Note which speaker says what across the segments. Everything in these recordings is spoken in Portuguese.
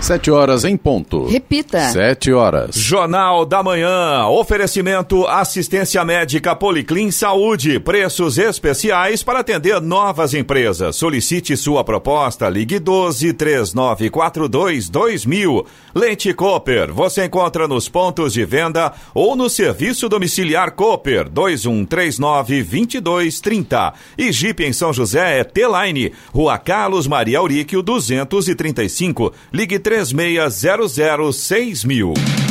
Speaker 1: Sete horas em ponto.
Speaker 2: Repita.
Speaker 1: Sete horas.
Speaker 3: Jornal da Manhã. Oferecimento assistência médica Policlin Saúde. Preços especiais para atender novas empresas. Solicite sua proposta. Ligue 12 3942 2000. Lente Cooper. Você encontra nos pontos de venda ou no serviço domiciliar Cooper 2139 2230. E Jeep em São José é T-Line. Rua Carlos Maria Auríquio 235. Ligue 3600 mil.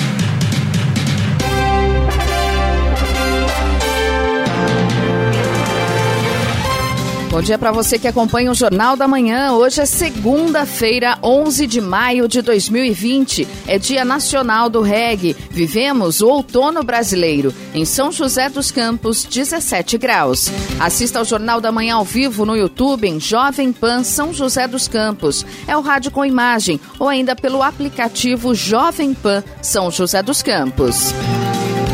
Speaker 2: Bom dia para você que acompanha o Jornal da Manhã. Hoje é segunda-feira, 11 de maio de 2020. É Dia Nacional do Reggae. Vivemos o outono brasileiro. Em São José dos Campos, 17 graus. Assista ao Jornal da Manhã ao vivo no YouTube em Jovem Pan São José dos Campos. É o rádio com imagem ou ainda pelo aplicativo Jovem Pan São José dos Campos.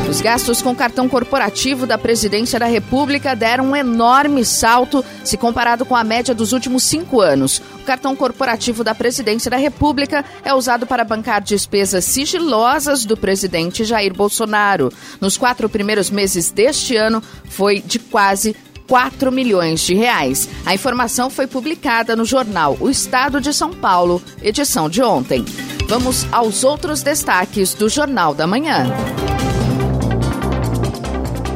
Speaker 2: Os gastos com cartão corporativo da Presidência da República deram um enorme salto se comparado com a média dos últimos cinco anos. O cartão corporativo da Presidência da República é usado para bancar despesas sigilosas do presidente Jair Bolsonaro. Nos quatro primeiros meses deste ano, foi de quase 4 milhões de reais. A informação foi publicada no jornal O Estado de São Paulo, edição de ontem. Vamos aos outros destaques do Jornal da Manhã.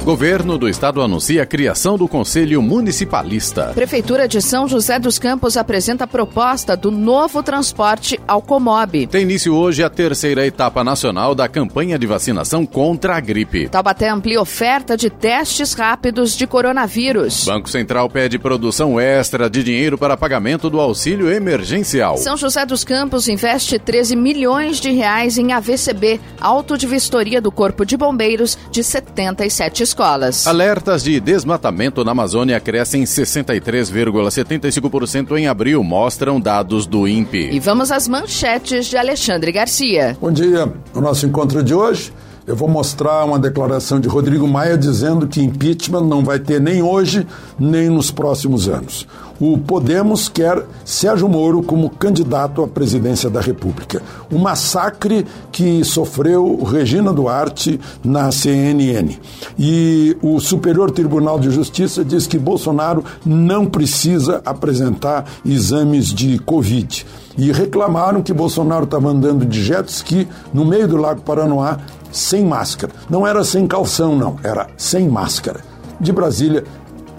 Speaker 1: Governo do Estado anuncia a criação do Conselho Municipalista.
Speaker 2: Prefeitura de São José dos Campos apresenta a proposta do novo transporte ao Comob.
Speaker 1: Tem início hoje a terceira etapa nacional da campanha de vacinação contra a gripe.
Speaker 2: Taubaté amplia oferta de testes rápidos de coronavírus.
Speaker 1: Banco Central pede produção extra de dinheiro para pagamento do auxílio emergencial.
Speaker 2: São José dos Campos investe 13 milhões de reais em AVCB, auto de vistoria do Corpo de Bombeiros de 77 escolas.
Speaker 1: Alertas de desmatamento na Amazônia crescem 63,75% em abril, mostram dados do INPE.
Speaker 2: E vamos às manchetes de Alexandre Garcia.
Speaker 4: Bom dia. No nosso encontro de hoje, eu vou mostrar uma declaração de Rodrigo Maia dizendo que impeachment não vai ter nem hoje, nem nos próximos anos. O Podemos quer Sérgio Moro como candidato à presidência da República. O massacre que sofreu Regina Duarte na CNN. E o Superior Tribunal de Justiça diz que Bolsonaro não precisa apresentar exames de Covid. E reclamaram que Bolsonaro estava andando de jet ski no meio do Lago Paranoá sem máscara. Não era sem calção, não, era sem máscara. De Brasília,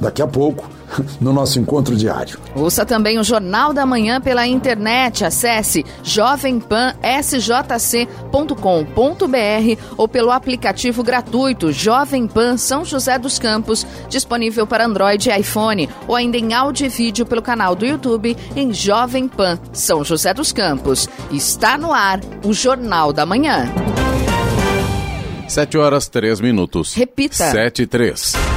Speaker 4: daqui a pouco, no nosso encontro diário.
Speaker 2: Ouça também o Jornal da Manhã pela internet. Acesse jovempansjc.com.br ou pelo aplicativo gratuito Jovem Pan São José dos Campos, disponível para Android e iPhone, ou ainda em áudio e vídeo pelo canal do YouTube em Jovem Pan São José dos Campos. Está no ar o Jornal da Manhã.
Speaker 1: 7 horas 3 minutos.
Speaker 2: Repita.
Speaker 1: 7 e 3.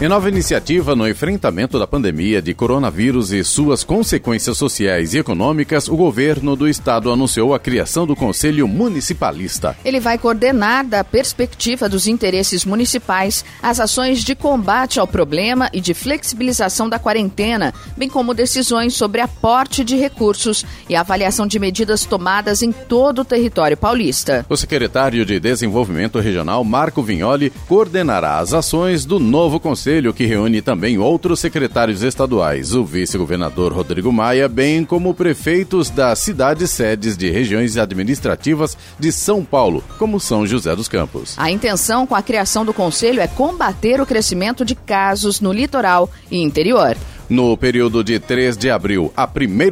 Speaker 1: Em nova iniciativa no enfrentamento da pandemia de coronavírus e suas consequências sociais e econômicas, o governo do estado anunciou a criação do Conselho Municipalista.
Speaker 2: Ele vai coordenar, da perspectiva dos interesses municipais, as ações de combate ao problema e de flexibilização da quarentena, bem como decisões sobre aporte de recursos e avaliação de medidas tomadas em todo o território paulista.
Speaker 1: O secretário de Desenvolvimento Regional, Marco Vignoli, coordenará as ações do novo Conselho Conselho, que reúne também outros secretários estaduais, o vice-governador Rodrigo Maia, bem como prefeitos das cidades sedes de regiões administrativas de São Paulo, como São José dos Campos.
Speaker 2: A intenção com a criação do Conselho é combater o crescimento de casos no litoral e interior.
Speaker 1: No período de 3 de abril a 1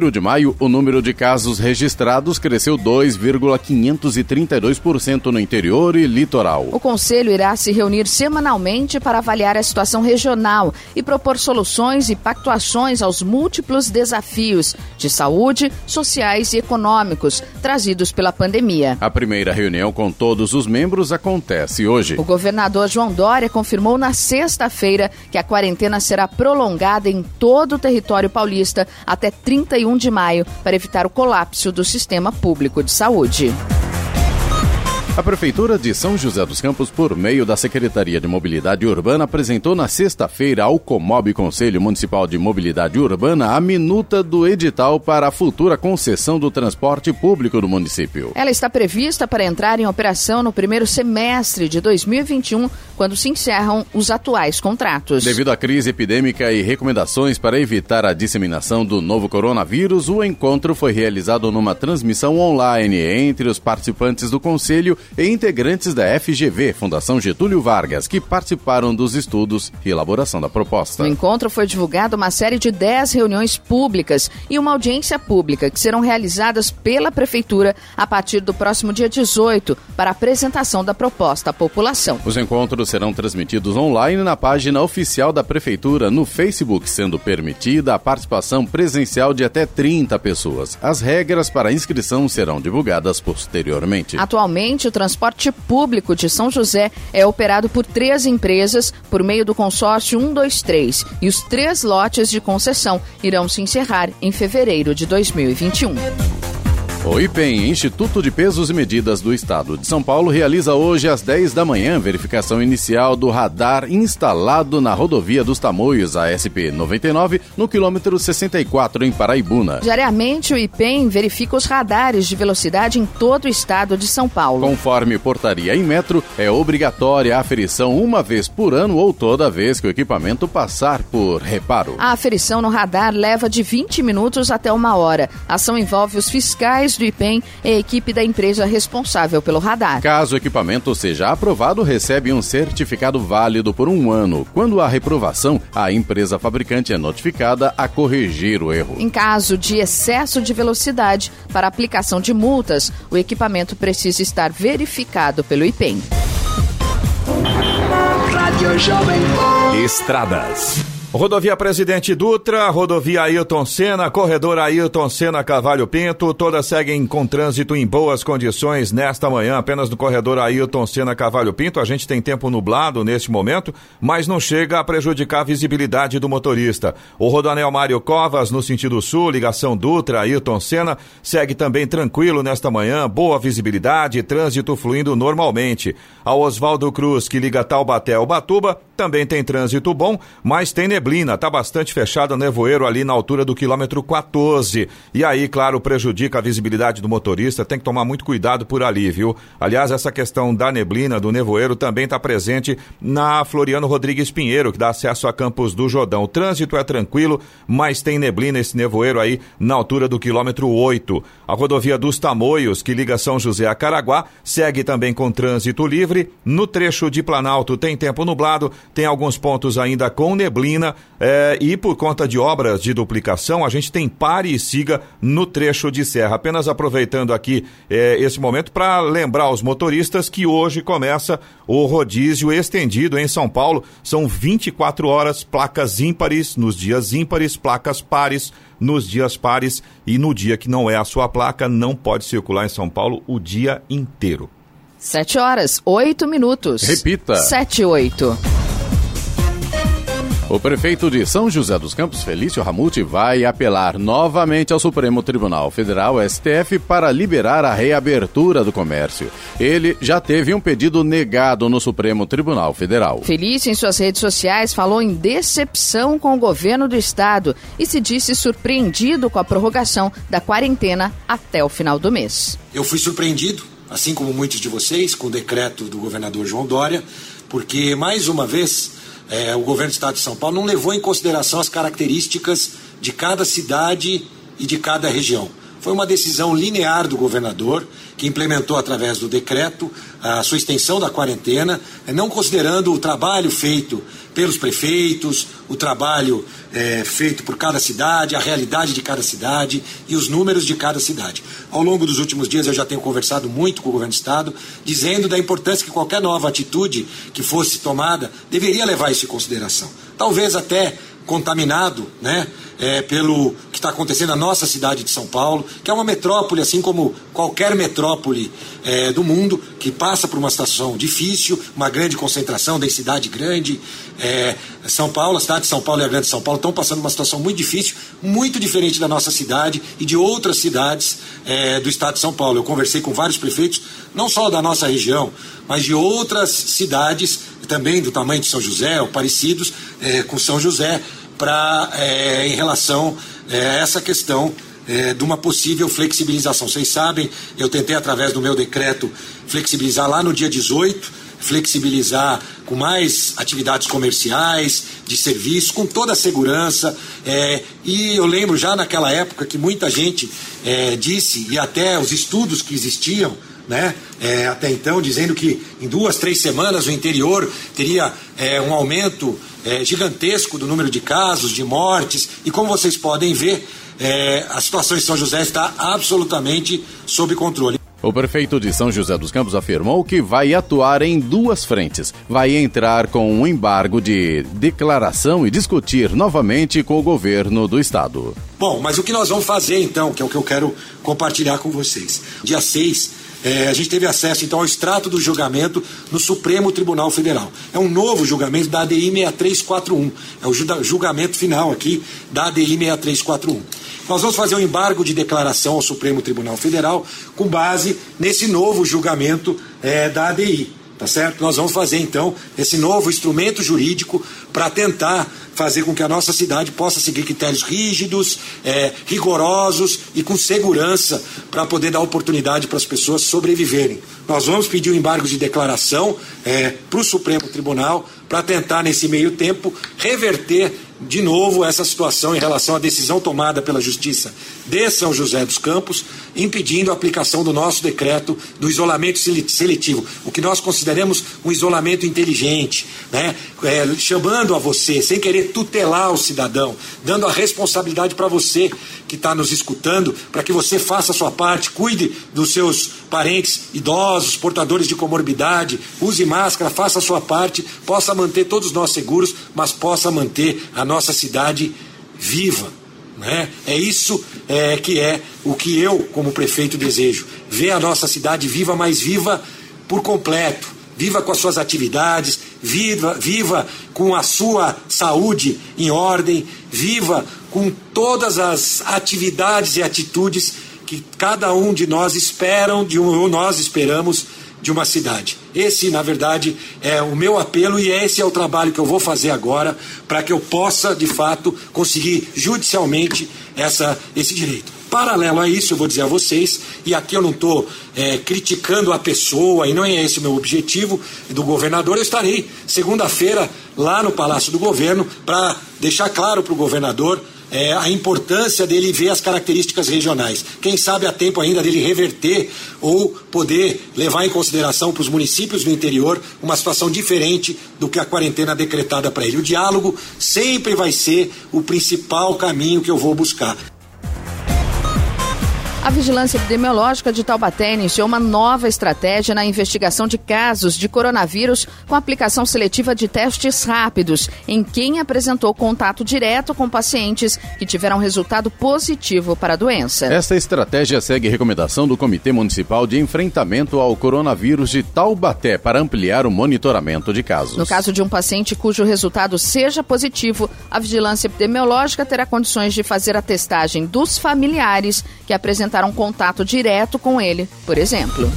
Speaker 1: de maio, o número de casos registrados cresceu 2,532% no interior e litoral.
Speaker 2: O Conselho irá se reunir semanalmente para avaliar a situação regional e propor soluções e pactuações aos múltiplos desafios de saúde, sociais e econômicos trazidos pela pandemia.
Speaker 1: A primeira reunião com todos os membros acontece hoje.
Speaker 2: O governador João Dória confirmou na sexta-feira que a quarentena será prolongada em todo o território paulista até 31 de maio para evitar o colapso do sistema público de saúde.
Speaker 1: A Prefeitura de São José dos Campos, por meio da Secretaria de Mobilidade Urbana, apresentou na sexta-feira ao Comob Conselho Municipal de Mobilidade Urbana a minuta do edital para a futura concessão do transporte público do município.
Speaker 2: Ela está prevista para entrar em operação no primeiro semestre de 2021, quando se encerram os atuais contratos.
Speaker 1: Devido à crise epidêmica e recomendações para evitar a disseminação do novo coronavírus, o encontro foi realizado numa transmissão online entre os participantes do Conselho e integrantes da FGV, Fundação Getúlio Vargas, que participaram dos estudos e elaboração da proposta.
Speaker 2: No encontro foi divulgada uma série de 10 reuniões públicas e uma audiência pública que serão realizadas pela Prefeitura a partir do próximo dia 18 para a apresentação da proposta à população.
Speaker 1: Os encontros serão transmitidos online na página oficial da Prefeitura no Facebook, sendo permitida a participação presencial de até 30 pessoas. As regras para a inscrição serão divulgadas posteriormente.
Speaker 2: Atualmente, transporte público de São José é operado por três empresas por meio do consórcio 123 e os três lotes de concessão irão se encerrar em fevereiro de 2021.
Speaker 1: O IPEM, Instituto de Pesos e Medidas do Estado de São Paulo, realiza hoje às 10 da manhã verificação inicial do radar instalado na rodovia dos Tamoios, a SP-99, no quilômetro 64, em Paraibuna.
Speaker 2: Diariamente, o IPEM verifica os radares de velocidade em todo o estado de São Paulo.
Speaker 1: Conforme portaria em metro, é obrigatória a aferição uma vez por ano ou toda vez que o equipamento passar por reparo.
Speaker 2: A aferição no radar leva de 20 minutos até uma hora. A ação envolve os fiscais do IPEM e a equipe da empresa responsável pelo radar.
Speaker 1: Caso o equipamento seja aprovado, recebe um certificado válido por um ano. Quando há reprovação, a empresa fabricante é notificada a corrigir o erro.
Speaker 2: Em caso de excesso de velocidade, para aplicação de multas, o equipamento precisa estar verificado pelo IPEM.
Speaker 3: Estradas. Rodovia Presidente Dutra, rodovia Ailton Senna, corredor Ailton Senna Cavalho Pinto, todas seguem com trânsito em boas condições nesta manhã, apenas no corredor Ailton Senna Cavalho Pinto. A gente tem tempo nublado neste momento, mas não chega a prejudicar a visibilidade do motorista. O Rodanel Mário Covas, no sentido sul, ligação Dutra, Ailton Senna, segue também tranquilo nesta manhã, boa visibilidade, trânsito fluindo normalmente. A Oswaldo Cruz, que liga Taubaté ao Batuba, também tem trânsito bom, mas tem neblina, tá bastante fechado o nevoeiro ali na altura do quilômetro 14. E aí, claro, prejudica a visibilidade do motorista, tem que tomar muito cuidado por ali, viu? Aliás, essa questão da neblina, do nevoeiro, também está presente na Floriano Rodrigues Pinheiro, que dá acesso a Campos do Jordão. O trânsito é tranquilo, mas tem neblina esse nevoeiro aí na altura do quilômetro 8. A rodovia dos Tamoios, que liga São José a Caraguá, segue também com trânsito livre. No trecho de Planalto tem tempo nublado, tem alguns pontos ainda com neblina é, e por conta de obras de duplicação, a gente tem pare e siga no trecho de serra. Apenas aproveitando aqui é, esse momento para lembrar aos motoristas que hoje começa o rodízio estendido em São Paulo. São 24 horas, placas ímpares nos dias ímpares, placas pares nos dias pares e no dia que não é a sua placa, não pode circular em São Paulo o dia inteiro.
Speaker 2: 7 horas, 8 minutos.
Speaker 1: Repita.
Speaker 2: 7 e 8.
Speaker 1: O prefeito de São José dos Campos, Felício Ramute, vai apelar novamente ao Supremo Tribunal Federal, STF, para liberar a reabertura do comércio. Ele já teve um pedido negado no Supremo Tribunal Federal.
Speaker 2: Felício, em suas redes sociais, falou em decepção com o governo do estado e se disse surpreendido com a prorrogação da quarentena até o final do mês.
Speaker 5: Eu fui surpreendido, assim como muitos de vocês, com o decreto do governador João Dória, porque, mais uma vez, é, o governo do estado de São Paulo não levou em consideração as características de cada cidade e de cada região. Foi uma decisão linear do governador, que implementou através do decreto a sua extensão da quarentena, não considerando o trabalho feito pelos prefeitos, o trabalho é, feito por cada cidade, a realidade de cada cidade e os números de cada cidade. Ao longo dos últimos dias eu já tenho conversado muito com o governo do estado, dizendo da importância que qualquer nova atitude que fosse tomada deveria levar isso em consideração. Talvez até contaminado, né? é, pelo está acontecendo na nossa cidade de São Paulo, que é uma metrópole, assim como qualquer metrópole é, do mundo, que passa por uma situação difícil, uma grande concentração, densidade grande. É, São Paulo, a cidade de São Paulo e a grande São Paulo estão passando uma situação muito difícil, muito diferente da nossa cidade e de outras cidades é, do estado de São Paulo. Eu conversei com vários prefeitos não só da nossa região, mas de outras cidades, também do tamanho de São José, ou parecidos é, com São José, para é, em relação é, essa questão é, de uma possível flexibilização. Vocês sabem, eu tentei, através do meu decreto, flexibilizar lá no dia 18, flexibilizar com mais atividades comerciais, de serviço, com toda a segurança. É, e eu lembro já naquela época que muita gente é, disse, e até os estudos que existiam, né, é, até então, dizendo que em duas, três semanas o interior teria é, um aumento é, gigantesco do número de casos, de mortes, e como vocês podem ver, é, a situação em São José está absolutamente sob controle.
Speaker 1: O prefeito de São José dos Campos afirmou que vai atuar em duas frentes. Vai entrar com um embargo de declaração e discutir novamente com o governo do estado.
Speaker 5: Bom, mas o que nós vamos fazer então, que é o que eu quero compartilhar com vocês. Dia 6, é, a gente teve acesso então ao extrato do julgamento no Supremo Tribunal Federal. É um novo julgamento da ADI 6341. É o julgamento final aqui da ADI 6341. Nós vamos fazer um embargo de declaração ao Supremo Tribunal Federal com base nesse novo julgamento é, da ADI. Tá certo? Nós vamos fazer então esse novo instrumento jurídico para tentar fazer com que a nossa cidade possa seguir critérios rígidos, é, rigorosos e com segurança para poder dar oportunidade para as pessoas sobreviverem. Nós vamos pedir o um embargo de declaração é, para o Supremo Tribunal para tentar, nesse meio tempo, reverter de novo essa situação em relação à decisão tomada pela Justiça de São José dos Campos, impedindo a aplicação do nosso decreto do isolamento seletivo, o que nós consideramos um isolamento inteligente, né? É, chamando a você, sem querer tutelar o cidadão, dando a responsabilidade para você que está nos escutando, para que você faça a sua parte, cuide dos seus parentes idosos, portadores de comorbidade, use máscara, faça a sua parte, possa manter todos nós seguros, mas possa manter a nossa cidade viva. Né? É isso é, que é o que eu, como prefeito, desejo. Ver a nossa cidade viva, mas viva por completo. Viva com as suas atividades, viva, viva com a sua saúde em ordem, viva com todas as atividades e atitudes que cada um de nós esperam, de um, nós esperamos de uma cidade. Esse, na verdade, é o meu apelo e esse é o trabalho que eu vou fazer agora para que eu possa, de fato, conseguir judicialmente essa, esse direito. Paralelo a isso, eu vou dizer a vocês, e aqui eu não estou é, criticando a pessoa, e não é esse o meu objetivo do governador, eu estarei segunda-feira lá no Palácio do Governo para deixar claro para o governador é, a importância dele ver as características regionais. Quem sabe há tempo ainda dele reverter ou poder levar em consideração para os municípios do interior uma situação diferente do que a quarentena decretada para ele. O diálogo sempre vai ser o principal caminho que eu vou buscar.
Speaker 2: A Vigilância Epidemiológica de Taubaté iniciou uma nova estratégia na investigação de casos de coronavírus com aplicação seletiva de testes rápidos em quem apresentou contato direto com pacientes que tiveram resultado positivo para a doença.
Speaker 1: Esta estratégia segue recomendação do Comitê Municipal de Enfrentamento ao Coronavírus de Taubaté para ampliar o monitoramento de casos.
Speaker 2: No caso de um paciente cujo resultado seja positivo, a Vigilância Epidemiológica terá condições de fazer a testagem dos familiares que apresentaram um contato direto com ele, por exemplo.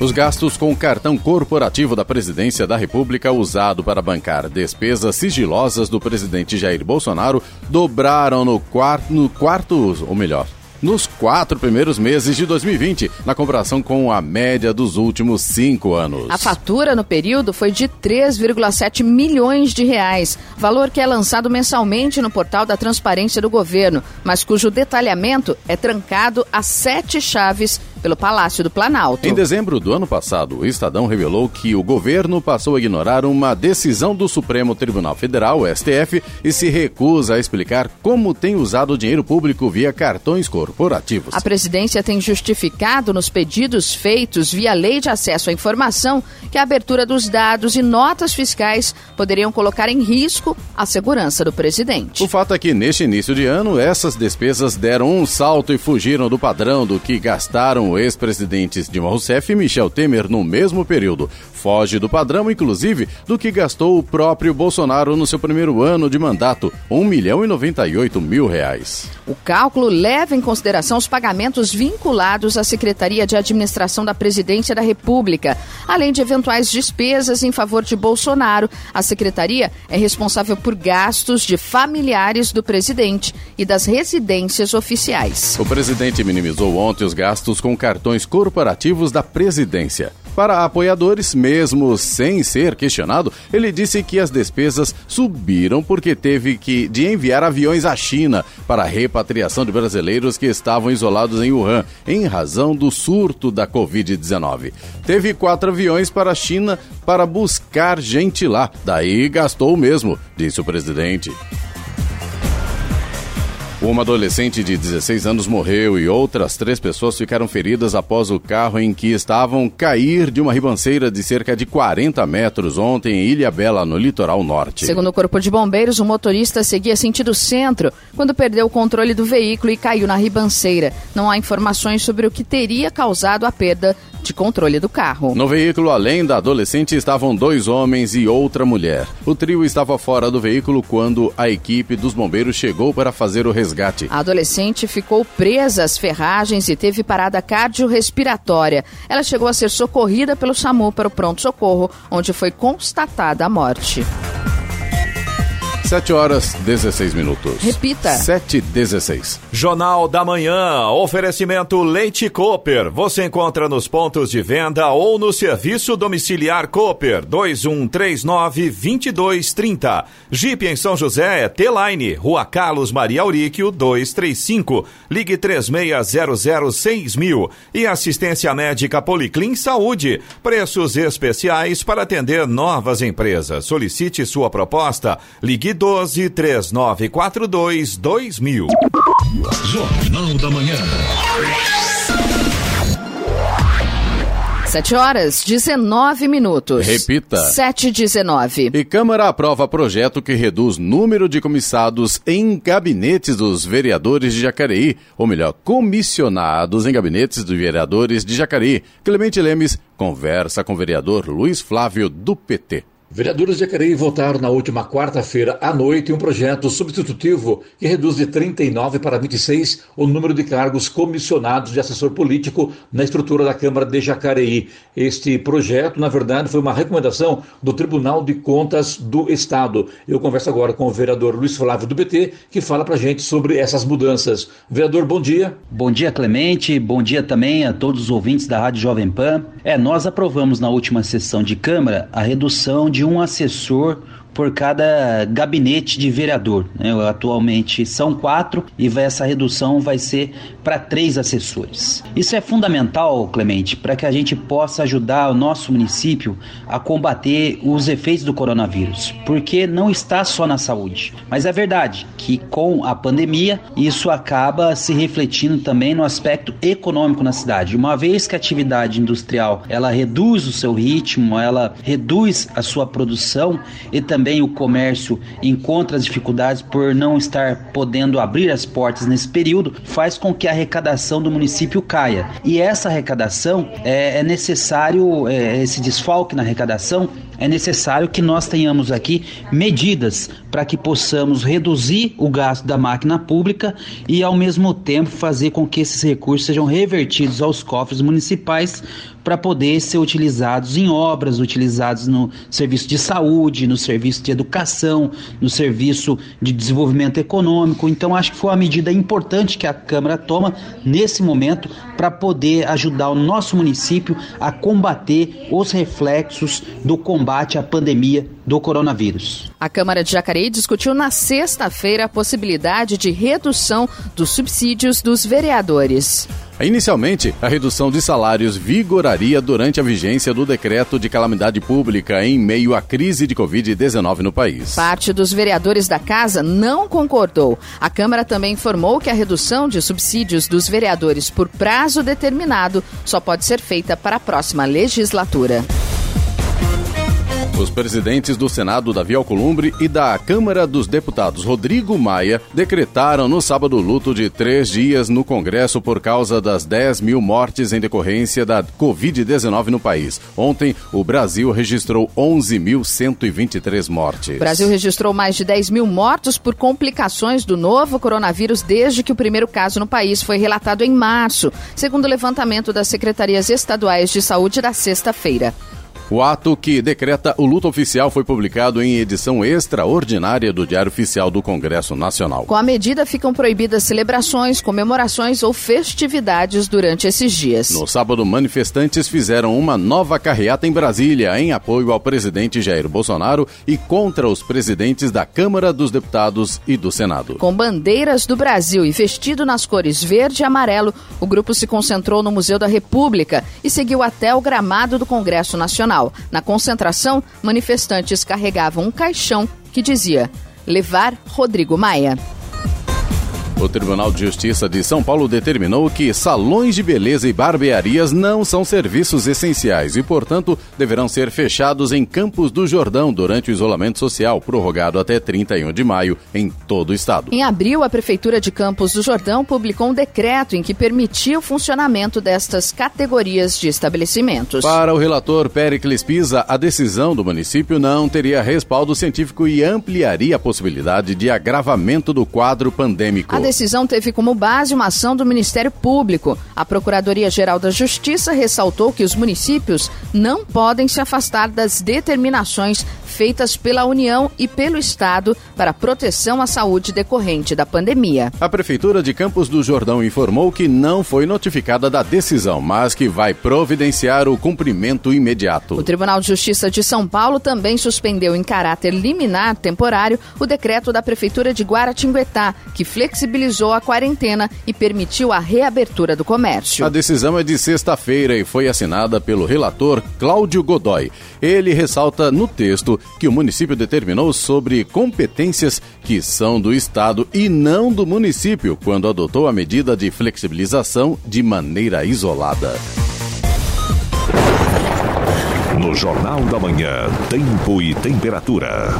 Speaker 1: Os gastos com o cartão corporativo da Presidência da República usado para bancar despesas sigilosas do presidente Jair Bolsonaro dobraram no quarto, no quarto ou melhor, nos quatro primeiros meses de 2020, na comparação com a média dos últimos cinco anos.
Speaker 2: A fatura no período foi de 3,7 milhões de reais, valor que é lançado mensalmente no portal da Transparência do Governo, mas cujo detalhamento é trancado a sete chaves pelo Palácio do Planalto.
Speaker 1: Em dezembro do ano passado, o Estadão revelou que o governo passou a ignorar uma decisão do Supremo Tribunal Federal, STF, e se recusa a explicar como tem usado o dinheiro público via cartões corporativos.
Speaker 2: A presidência tem justificado nos pedidos feitos via Lei de Acesso à Informação que a abertura dos dados e notas fiscais poderiam colocar em risco a segurança do presidente.
Speaker 1: O fato é que, neste início de ano, essas despesas deram um salto e fugiram do padrão do que gastaram ex-presidentes Dilma Rousseff e Michel Temer no mesmo período. Foge do padrão, inclusive, do que gastou o próprio Bolsonaro no seu primeiro ano de mandato, 1 milhão e 98 mil reais.
Speaker 2: O cálculo leva em consideração os pagamentos vinculados à Secretaria de Administração da Presidência da República, além de eventuais despesas em favor de Bolsonaro. A secretaria é responsável por gastos de familiares do presidente e das residências oficiais.
Speaker 1: O presidente minimizou ontem os gastos com cartões corporativos da presidência. Para apoiadores, mesmo sem ser questionado, ele disse que as despesas subiram porque teve que de enviar aviões à China para a repatriação de brasileiros que estavam isolados em Wuhan em razão do surto da Covid-19. Teve quatro aviões para a China para buscar gente lá. Daí gastou mesmo, disse o presidente. Uma adolescente de 16 anos morreu e outras três pessoas ficaram feridas após o carro em que estavam cair de uma ribanceira de cerca de 40 metros ontem em Ilha Bela, no litoral norte.
Speaker 2: Segundo o Corpo de Bombeiros, o motorista seguia sentido centro quando perdeu o controle do veículo e caiu na ribanceira. Não há informações sobre o que teria causado a perda de controle do carro.
Speaker 1: No veículo, além da adolescente, estavam dois homens e outra mulher. O trio estava fora do veículo quando a equipe dos bombeiros chegou para fazer o resgate.
Speaker 2: A adolescente ficou presa às ferragens e teve parada cardiorrespiratória. Ela chegou a ser socorrida pelo SAMU para o pronto-socorro, onde foi constatada a morte.
Speaker 1: 7 horas 16 minutos.
Speaker 2: Repita.
Speaker 1: 7 e 16.
Speaker 3: Jornal da Manhã. Oferecimento Leite Cooper. Você encontra nos pontos de venda ou no serviço domiciliar Cooper 2139-2230. Jeep em São José é T-Line. Rua Carlos Maria Auríquio 235. Ligue 36006000. E assistência médica Policlin Saúde. Preços especiais para atender novas empresas. Solicite sua proposta. Ligue 12 3942 2000.
Speaker 6: Jornal da Manhã.
Speaker 2: 7 horas 19 minutos.
Speaker 1: Repita.
Speaker 2: 7 e 19.
Speaker 1: E Câmara aprova projeto que reduz número de comissados em gabinetes dos vereadores de Jacareí, ou melhor, comissionados em gabinetes dos vereadores de Jacareí. Clemente Lemes conversa com o vereador Luiz Flávio do PT.
Speaker 7: Vereadores de Jacareí votaram na última quarta-feira à noite um projeto substitutivo que reduz de 39 para 26 o número de cargos comissionados de assessor político na estrutura da Câmara de Jacareí. Este projeto, na verdade, foi uma recomendação do Tribunal de Contas do Estado. Eu converso agora com o vereador Luiz Flávio do PT, que fala para gente sobre essas mudanças. Vereador, bom dia.
Speaker 8: Bom dia, Clemente. Bom dia também a todos os ouvintes da Rádio Jovem Pan. É, nós aprovamos na última sessão de Câmara a redução de um assessor por cada gabinete de vereador. Né? Atualmente são quatro e essa redução vai ser para três assessores. Isso é fundamental, Clemente, para que a gente possa ajudar o nosso município a combater os efeitos do coronavírus, porque não está só na saúde, mas é verdade que com a pandemia isso acaba se refletindo também no aspecto econômico na cidade. Uma vez que a atividade industrial ela reduz o seu ritmo, ela reduz a sua produção e também também o comércio encontra as dificuldades por não estar podendo abrir as portas nesse período, faz com que a arrecadação do município caia. E essa arrecadação é, é necessário, é, esse desfalque na arrecadação é necessário que nós tenhamos aqui medidas para que possamos reduzir o gasto da máquina pública e, ao mesmo tempo, fazer com que esses recursos sejam revertidos aos cofres municipais para poder ser utilizados em obras, utilizados no serviço de saúde, no serviço de educação, no serviço de desenvolvimento econômico. Então, acho que foi uma medida importante que a Câmara toma nesse momento para poder ajudar o nosso município a combater os reflexos do combate à pandemia do coronavírus.
Speaker 2: A Câmara de Jacareí discutiu na sexta-feira a possibilidade de redução dos subsídios dos vereadores.
Speaker 1: Inicialmente, a redução de salários vigoraria durante a vigência do decreto de calamidade pública em meio à crise de Covid-19 no país.
Speaker 2: Parte dos vereadores da casa não concordou. A Câmara também informou que a redução de subsídios dos vereadores por prazo determinado só pode ser feita para a próxima legislatura.
Speaker 1: Os presidentes do Senado, Davi Alcolumbre, e da Câmara dos Deputados, Rodrigo Maia, decretaram no sábado luto de três dias no Congresso por causa das 10 mil mortes em decorrência da Covid-19 no país. Ontem, o Brasil registrou 11.123 mortes.
Speaker 2: O Brasil registrou mais de 10 mil mortos por complicações do novo coronavírus desde que o primeiro caso no país foi relatado em março, segundo o levantamento das secretarias estaduais de saúde da sexta-feira.
Speaker 1: O ato que decreta o luto oficial foi publicado em edição extraordinária do Diário Oficial do Congresso Nacional.
Speaker 2: Com a medida, ficam proibidas celebrações, comemorações ou festividades durante esses dias.
Speaker 1: No sábado, manifestantes fizeram uma nova carreata em Brasília em apoio ao presidente Jair Bolsonaro e contra os presidentes da Câmara dos Deputados e do Senado.
Speaker 2: Com bandeiras do Brasil e vestido nas cores verde e amarelo, o grupo se concentrou no Museu da República e seguiu até o gramado do Congresso Nacional. Na concentração, manifestantes carregavam um caixão que dizia: Levar Rodrigo Maia.
Speaker 1: O Tribunal de Justiça de São Paulo determinou que salões de beleza e barbearias não são serviços essenciais e, portanto, deverão ser fechados em Campos do Jordão durante o isolamento social, prorrogado até 31 de maio em todo o estado.
Speaker 2: Em abril, a Prefeitura de Campos do Jordão publicou um decreto em que permitia o funcionamento destas categorias de estabelecimentos.
Speaker 1: Para o relator Pericles Pisa, a decisão do município não teria respaldo científico e ampliaria a possibilidade de agravamento do quadro pandêmico.
Speaker 2: A decisão teve como base uma ação do Ministério Público. A Procuradoria-Geral da Justiça ressaltou que os municípios não podem se afastar das determinações feitas pela União e pelo Estado para proteção à saúde decorrente da pandemia.
Speaker 1: A Prefeitura de Campos do Jordão informou que não foi notificada da decisão, mas que vai providenciar o cumprimento imediato.
Speaker 2: O Tribunal de Justiça de São Paulo também suspendeu em caráter liminar temporário o decreto da Prefeitura de Guaratinguetá, que flexibilizou a quarentena e permitiu a reabertura do comércio.
Speaker 1: A decisão é de sexta-feira e foi assinada pelo relator Cláudio Godoy. Ele ressalta no texto que o município determinou sobre competências que são do Estado e não do município quando adotou a medida de flexibilização de maneira isolada.
Speaker 6: No Jornal da Manhã, Tempo e Temperatura.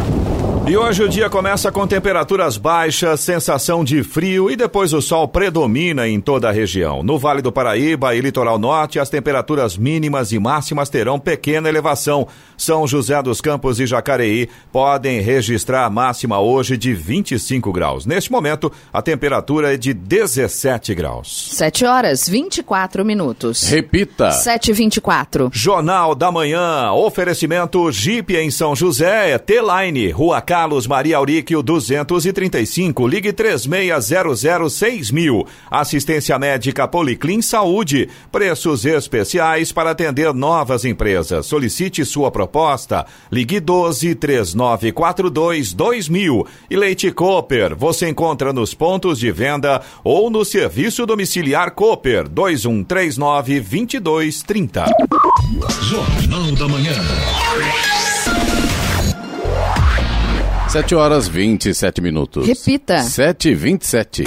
Speaker 3: E hoje o dia começa com temperaturas baixas, sensação de frio e depois o sol predomina em toda a região. No Vale do Paraíba e Litoral Norte, as temperaturas mínimas e máximas terão pequena elevação. São José dos Campos e Jacareí podem registrar a máxima hoje de 25 graus. Neste momento, a temperatura é de 17 graus.
Speaker 2: 7 horas 24 minutos.
Speaker 1: Repita.
Speaker 2: 7h24.
Speaker 3: Jornal da Manhã, oferecimento Jeep em São José, T-Line, Rua Carlos Maria Auríquio 235, ligue 36006000. Assistência médica Policlin Saúde, preços especiais para atender novas empresas. Solicite sua proposta, ligue 12 3942 2000. E Leite Cooper, você encontra nos pontos de venda ou no serviço domiciliar Cooper 2139 2230.
Speaker 6: Jornal da Manhã.
Speaker 1: 7 horas 27 minutos.
Speaker 2: Repita.
Speaker 1: 7 e 27.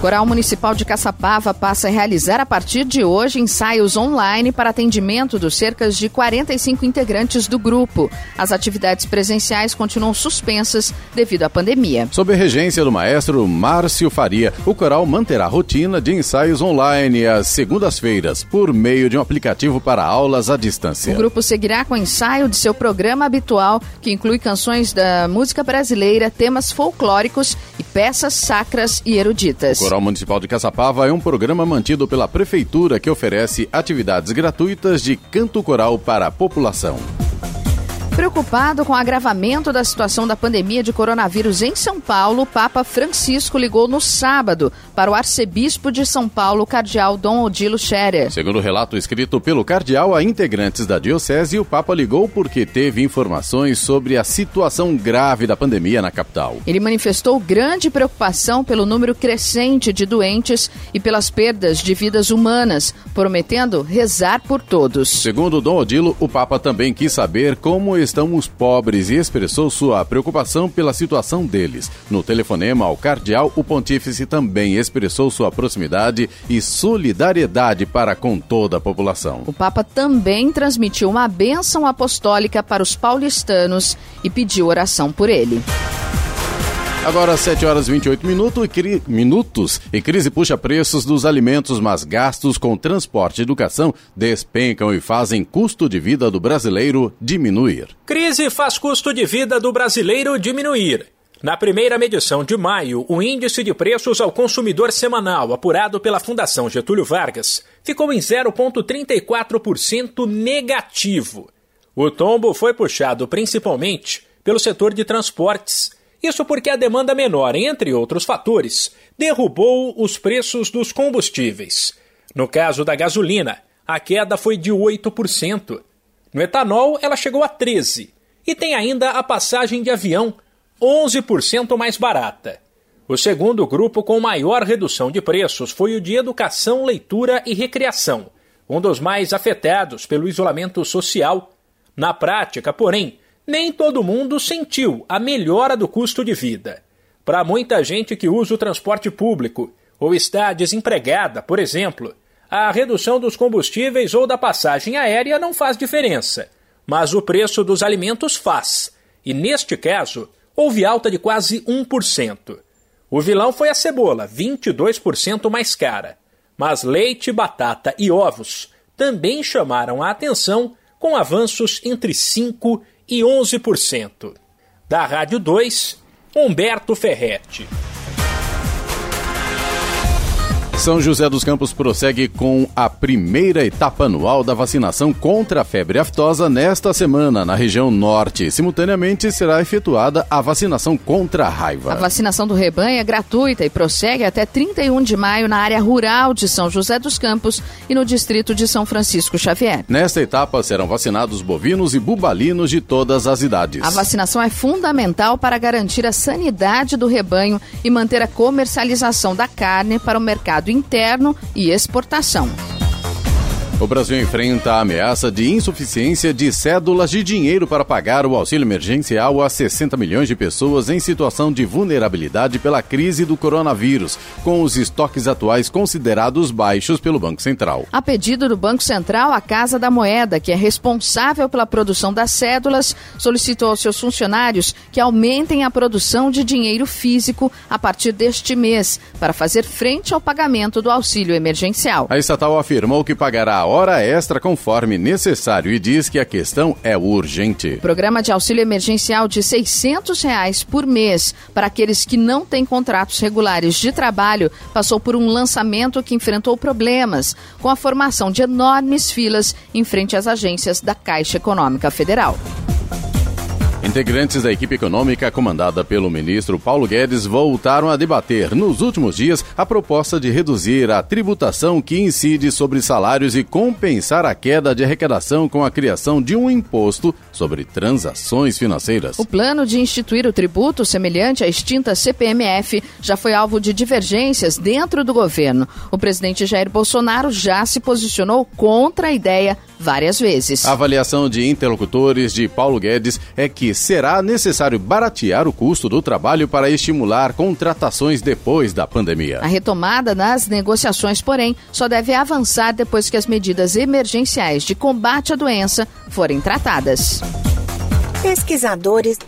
Speaker 2: Coral Municipal de Caçapava passa a realizar a partir de hoje ensaios online para atendimento dos cerca de 45 integrantes do grupo. As atividades presenciais continuam suspensas devido à pandemia.
Speaker 1: Sob a regência do maestro Márcio Faria, o coral manterá a rotina de ensaios online às segundas-feiras, por meio de um aplicativo para aulas à distância.
Speaker 2: O grupo seguirá com o ensaio de seu programa habitual, que inclui canções da música brasileira, temas folclóricos e peças sacras e eruditas.
Speaker 1: Coral Municipal de Caçapava é um programa mantido pela Prefeitura que oferece atividades gratuitas de canto coral para a população.
Speaker 2: Preocupado com o agravamento da situação da pandemia de coronavírus em São Paulo, o Papa Francisco ligou no sábado para o arcebispo de São Paulo, cardeal Dom Odilo Scherer.
Speaker 1: Segundo o relato escrito pelo cardeal a integrantes da diocese, o Papa ligou porque teve informações sobre a situação grave da pandemia na capital.
Speaker 2: Ele manifestou grande preocupação pelo número crescente de doentes e pelas perdas de vidas humanas, prometendo rezar por todos.
Speaker 1: Segundo Dom Odilo, o Papa também quis saber como estão os pobres e expressou sua preocupação pela situação deles. No telefonema ao cardeal, o pontífice também expressou sua proximidade e solidariedade para com toda a população.
Speaker 2: O Papa também transmitiu uma bênção apostólica para os paulistanos e pediu oração por ele.
Speaker 1: Agora 7 horas e 28 minutos e, cri... minutos e crise puxa preços dos alimentos, mas gastos com transporte e educação despencam e fazem custo de vida do brasileiro diminuir.
Speaker 9: Crise faz custo de vida do brasileiro diminuir. Na primeira medição de maio, o índice de preços ao consumidor semanal, apurado pela Fundação Getúlio Vargas, ficou em 0,34% negativo. O tombo foi puxado principalmente pelo setor de transportes isso porque a demanda menor, entre outros fatores, derrubou os preços dos combustíveis. No caso da gasolina, a queda foi de 8%. No etanol, ela chegou a 13%. E tem ainda a passagem de avião, 11% mais barata. O segundo grupo com maior redução de preços foi o de educação, leitura e recreação, um dos mais afetados pelo isolamento social. Na prática, porém, nem todo mundo sentiu a melhora do custo de vida. Para muita gente que usa o transporte público ou está desempregada, por exemplo, a redução dos combustíveis ou da passagem aérea não faz diferença, mas o preço dos alimentos faz, e neste caso, houve alta de quase 1%. O vilão foi a cebola, 22% mais cara, mas leite, batata e ovos também chamaram a atenção com avanços entre 5 e 11%. Da Rádio 2, Humberto Ferretti.
Speaker 1: São José dos Campos prossegue com a primeira etapa anual da vacinação contra a febre aftosa nesta semana na região norte. Simultaneamente será efetuada a vacinação contra a raiva.
Speaker 2: A vacinação do rebanho é gratuita e prossegue até 31 de maio na área rural de São José dos Campos e no distrito de São Francisco Xavier.
Speaker 1: Nesta etapa serão vacinados bovinos e bubalinos de todas as idades.
Speaker 2: A vacinação é fundamental para garantir a sanidade do rebanho e manter a comercialização da carne para o mercado interno e exportação.
Speaker 1: O Brasil enfrenta a ameaça de insuficiência de cédulas de dinheiro para pagar o auxílio emergencial a 60 milhões de pessoas em situação de vulnerabilidade pela crise do coronavírus, com os estoques atuais considerados baixos pelo Banco Central.
Speaker 2: A pedido do Banco Central, a Casa da Moeda, que é responsável pela produção das cédulas, solicitou aos seus funcionários que aumentem a produção de dinheiro físico a partir deste mês, para fazer frente ao pagamento do auxílio emergencial.
Speaker 1: A estatal afirmou que pagará hora extra conforme necessário e diz que a questão é urgente.
Speaker 2: Programa de auxílio emergencial de 600 reais por mês para aqueles que não têm contratos regulares de trabalho passou por um lançamento que enfrentou problemas, com a formação de enormes filas em frente às agências da Caixa Econômica Federal.
Speaker 1: Integrantes da equipe econômica comandada pelo ministro Paulo Guedes voltaram a debater nos últimos dias a proposta de reduzir a tributação que incide sobre salários e compensar a queda de arrecadação com a criação de um imposto sobre transações financeiras.
Speaker 2: O plano de instituir o tributo semelhante à extinta CPMF já foi alvo de divergências dentro do governo. O presidente Jair Bolsonaro já se posicionou contra a ideia várias vezes.
Speaker 1: A avaliação de interlocutores de Paulo Guedes é que será necessário baratear o custo do trabalho para estimular contratações depois da pandemia.
Speaker 2: A retomada das negociações, porém, só deve avançar depois que as medidas emergenciais de combate à doença forem tratadas.
Speaker 10: Pesquisadores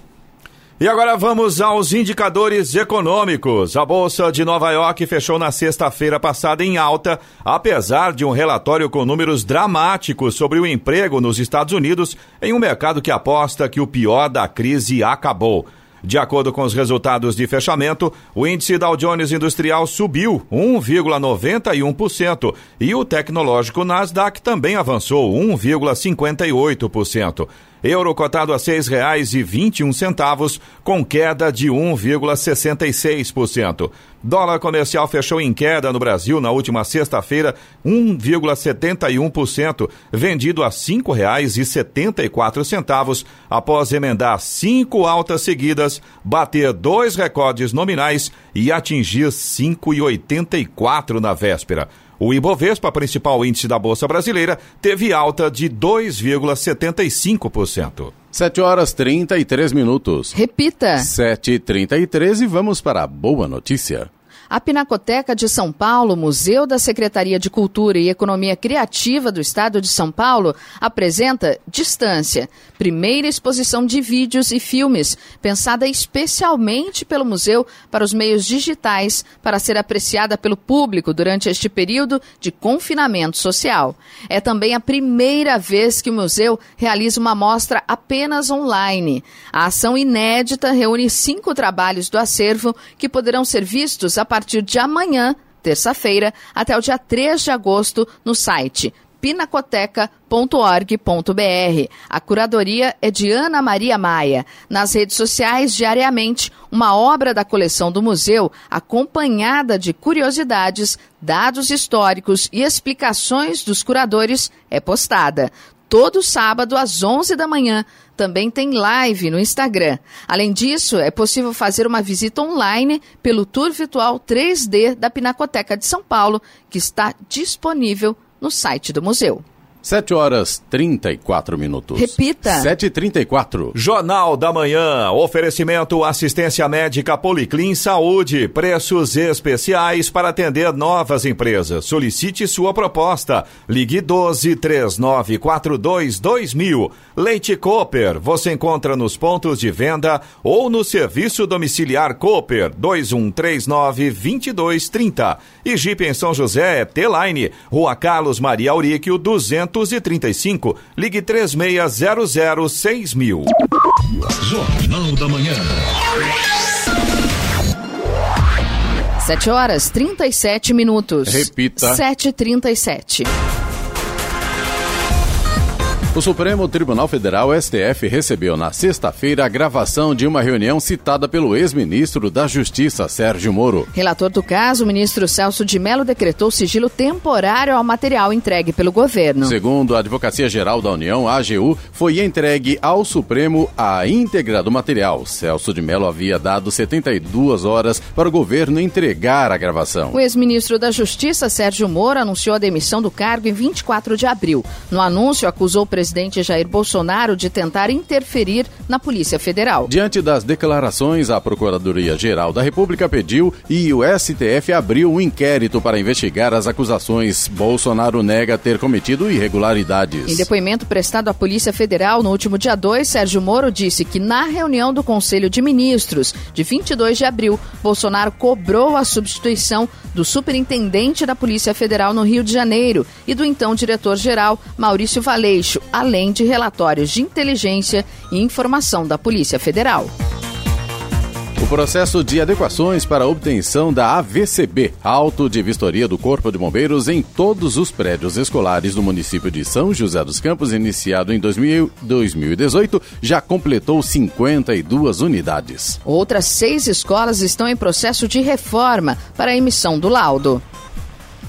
Speaker 3: e agora vamos aos indicadores econômicos. A Bolsa de Nova York fechou na sexta-feira passada em alta, apesar de um relatório com números dramáticos sobre o emprego nos Estados Unidos, em um mercado que aposta que o pior da crise acabou. De acordo com os resultados de fechamento, o índice Dow Jones Industrial subiu 1,91% e o tecnológico Nasdaq também avançou 1,58%. Euro cotado a R$ 6,21, com queda de 1,66%. Dólar comercial fechou em queda no Brasil na última sexta-feira, 1,71%, vendido a R$ 5,74, após emendar cinco altas seguidas, bater dois recordes nominais e atingir 5,84 na véspera. O Ibovespa, principal índice da Bolsa Brasileira, teve alta de 2,75%.
Speaker 1: 7 horas 33 minutos.
Speaker 2: Repita.
Speaker 1: 7h33 e vamos para a boa notícia.
Speaker 2: A Pinacoteca de São Paulo, Museu da Secretaria de Cultura e Economia Criativa do Estado de São Paulo, apresenta Distância, primeira exposição de vídeos e filmes, pensada especialmente pelo museu para os meios digitais, para ser apreciada pelo público durante este período de confinamento social. É também a primeira vez que o museu realiza uma mostra apenas online. A ação inédita reúne cinco trabalhos do acervo que poderão ser vistos a partir de amanhã, terça-feira, até o dia 3 de agosto no site pinacoteca.org.br. A curadoria é de Ana Maria Maia. Nas redes sociais, diariamente, uma obra da coleção do museu, acompanhada de curiosidades, dados históricos e explicações dos curadores, é postada todo sábado às 11 da manhã. Também tem live no Instagram. Além disso, é possível fazer uma visita online pelo tour virtual 3D da Pinacoteca de São Paulo, que está disponível no site do museu.
Speaker 1: 7 horas 34 minutos.
Speaker 2: Repita.
Speaker 1: 7h34.
Speaker 3: Jornal da Manhã. Oferecimento assistência médica Policlin Saúde. Preços especiais para atender novas empresas. Solicite sua proposta. Ligue 12 3942 2000. Leite Cooper. Você encontra nos pontos de venda ou no serviço domiciliar Cooper 2139 2230. E Jeep em São José é T-Line. Rua Carlos Maria Auríquio 200 235. Ligue 3600 6000.
Speaker 6: Jornal da Manhã.
Speaker 2: 7 horas 37 minutos.
Speaker 1: Repita.
Speaker 2: 7h37.
Speaker 1: O Supremo Tribunal Federal, STF, recebeu na sexta-feira a gravação de uma reunião citada pelo ex-ministro da Justiça, Sérgio Moro.
Speaker 2: Relator do caso, o ministro Celso de Mello decretou sigilo temporário ao material entregue pelo governo.
Speaker 1: Segundo a Advocacia Geral da União, a AGU, foi entregue ao Supremo a íntegra do material. Celso de Mello havia dado 72 horas para o governo entregar a gravação.
Speaker 2: O ex-ministro da Justiça, Sérgio Moro, anunciou a demissão do cargo em 24 de abril. No anúncio, acusou o presidente Jair Bolsonaro de tentar interferir na Polícia Federal.
Speaker 1: Diante das declarações, a Procuradoria-Geral da República pediu e o STF abriu um inquérito para investigar as acusações. Bolsonaro nega ter cometido irregularidades.
Speaker 2: Em depoimento prestado à Polícia Federal no último dia 2, Sérgio Moro disse que na reunião do Conselho de Ministros de 22 de abril, Bolsonaro cobrou a substituição do superintendente da Polícia Federal no Rio de Janeiro e do então diretor-geral Maurício Valeixo, além de relatórios de inteligência e informação da Polícia Federal.
Speaker 1: O processo de adequações para a obtenção da AVCB, Auto de Vistoria do Corpo de Bombeiros, em todos os prédios escolares do município de São José dos Campos, iniciado em 2000, 2018, já completou 52 unidades.
Speaker 2: Outras seis escolas estão em processo de reforma para a emissão do laudo.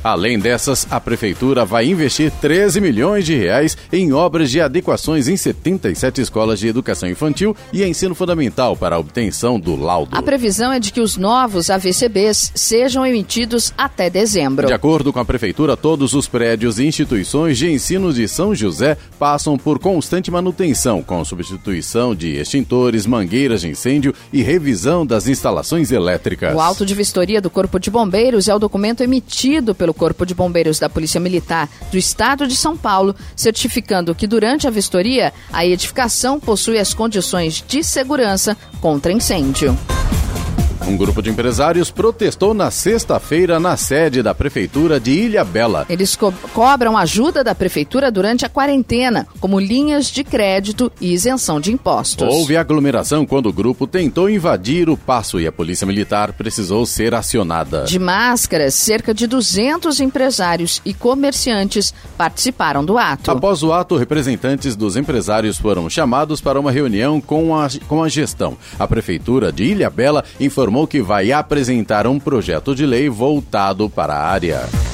Speaker 1: Além dessas, a prefeitura vai investir 13 milhões de reais em obras de adequações em 77 escolas de educação infantil e ensino fundamental para a obtenção do laudo.
Speaker 2: A previsão é de que os novos AVCBs sejam emitidos até dezembro.
Speaker 1: De acordo com a prefeitura, todos os prédios e instituições de ensino de São José passam por constante manutenção, com substituição de extintores, mangueiras de incêndio e revisão das instalações elétricas.
Speaker 2: O auto de vistoria do Corpo de Bombeiros é o documento emitido pelo Corpo de Bombeiros da Polícia Militar do Estado de São Paulo, certificando que durante a vistoria a edificação possui as condições de segurança contra incêndio.
Speaker 1: Um grupo de empresários protestou na sexta-feira na sede da Prefeitura de Ilha Bela.
Speaker 2: Eles co cobram ajuda da Prefeitura durante a quarentena, como linhas de crédito e isenção de impostos.
Speaker 1: Houve aglomeração quando o grupo tentou invadir o passo e a Polícia Militar precisou ser acionada.
Speaker 2: De máscaras, cerca de 200 empresários e comerciantes participaram do ato.
Speaker 1: Após o ato, representantes dos empresários foram chamados para uma reunião com a, com a gestão. A Prefeitura de Ilha Bela informou que vai apresentar um projeto de lei voltado para a área.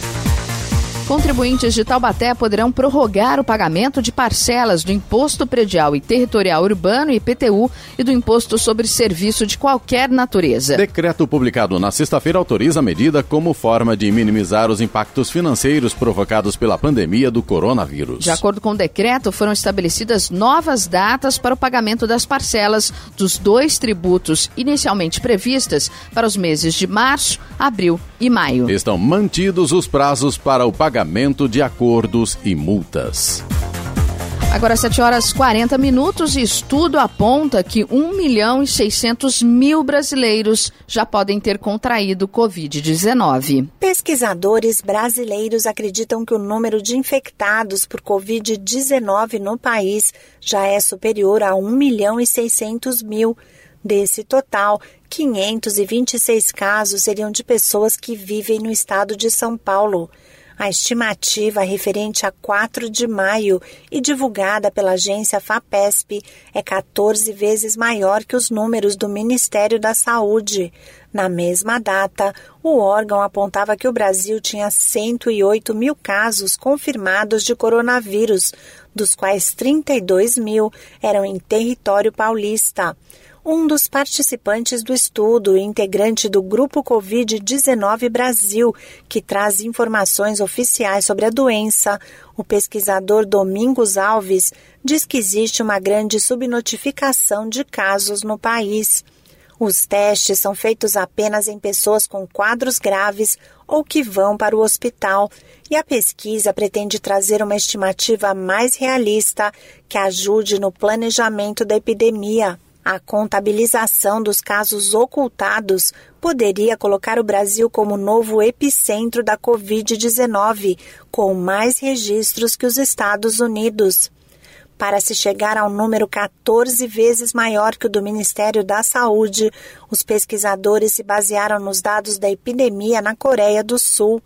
Speaker 2: Contribuintes de Taubaté poderão prorrogar o pagamento de parcelas do Imposto Predial e Territorial Urbano, IPTU, e do Imposto sobre Serviço de qualquer natureza.
Speaker 1: Decreto publicado na sexta-feira autoriza a medida como forma de minimizar os impactos financeiros provocados pela pandemia do coronavírus.
Speaker 2: De acordo com o decreto, foram estabelecidas novas datas para o pagamento das parcelas dos dois tributos inicialmente previstas para os meses de março, abril e maio.
Speaker 1: Estão mantidos os prazos para o pagamento pagamento de acordos e multas.
Speaker 2: Agora, 7 horas 40 minutos, e estudo aponta que 1 milhão e 600 mil brasileiros já podem ter contraído Covid-19.
Speaker 10: Pesquisadores brasileiros acreditam que o número de infectados por Covid-19 no país já é superior a 1 milhão e 600 mil. Desse total, 526 casos seriam de pessoas que vivem no estado de São Paulo. A estimativa referente a 4 de maio e divulgada pela agência FAPESP é 14 vezes maior que os números do Ministério da Saúde. Na mesma data, o órgão apontava que o Brasil tinha 108 mil casos confirmados de coronavírus, dos quais 32 mil eram em território paulista um dos participantes do estudo, integrante do Grupo Covid-19 Brasil, que traz informações oficiais sobre a doença, o pesquisador Domingos Alves, diz que existe uma grande subnotificação de casos no país. Os testes são feitos apenas em pessoas com quadros graves ou que vão para o hospital, e a pesquisa pretende trazer uma estimativa mais realista que ajude no planejamento da epidemia. A contabilização dos casos ocultados poderia colocar o Brasil como novo epicentro da Covid-19, com mais registros que os Estados Unidos. Para se chegar ao número 14 vezes maior que o do Ministério da Saúde, os pesquisadores se basearam nos dados da epidemia na Coreia do Sul.